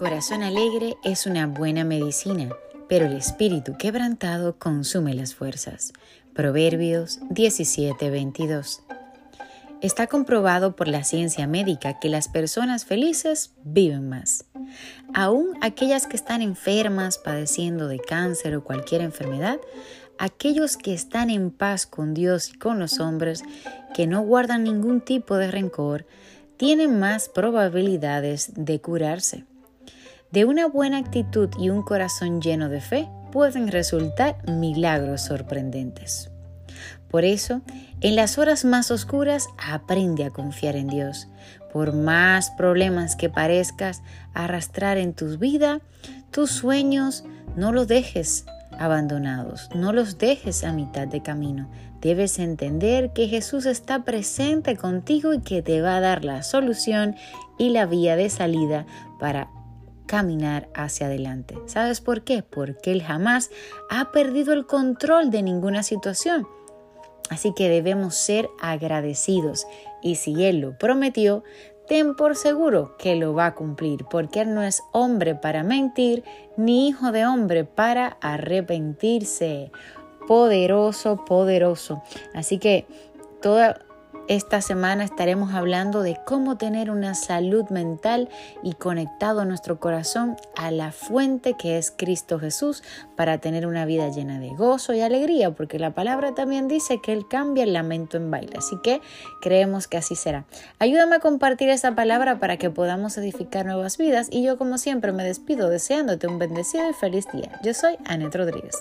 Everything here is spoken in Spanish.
corazón alegre es una buena medicina, pero el espíritu quebrantado consume las fuerzas. Proverbios 17:22. Está comprobado por la ciencia médica que las personas felices viven más. Aún aquellas que están enfermas, padeciendo de cáncer o cualquier enfermedad, aquellos que están en paz con Dios y con los hombres, que no guardan ningún tipo de rencor, tienen más probabilidades de curarse. De una buena actitud y un corazón lleno de fe pueden resultar milagros sorprendentes. Por eso, en las horas más oscuras, aprende a confiar en Dios. Por más problemas que parezcas arrastrar en tu vida, tus sueños, no los dejes abandonados, no los dejes a mitad de camino. Debes entender que Jesús está presente contigo y que te va a dar la solución y la vía de salida para caminar hacia adelante. ¿Sabes por qué? Porque Él jamás ha perdido el control de ninguna situación. Así que debemos ser agradecidos y si Él lo prometió, ten por seguro que lo va a cumplir, porque Él no es hombre para mentir, ni hijo de hombre para arrepentirse. Poderoso, poderoso. Así que toda esta semana estaremos hablando de cómo tener una salud mental y conectado nuestro corazón a la fuente que es Cristo Jesús para tener una vida llena de gozo y alegría, porque la palabra también dice que Él cambia el lamento en baile. Así que creemos que así será. Ayúdame a compartir esa palabra para que podamos edificar nuevas vidas y yo como siempre me despido deseándote un bendecido y feliz día. Yo soy Anet Rodríguez.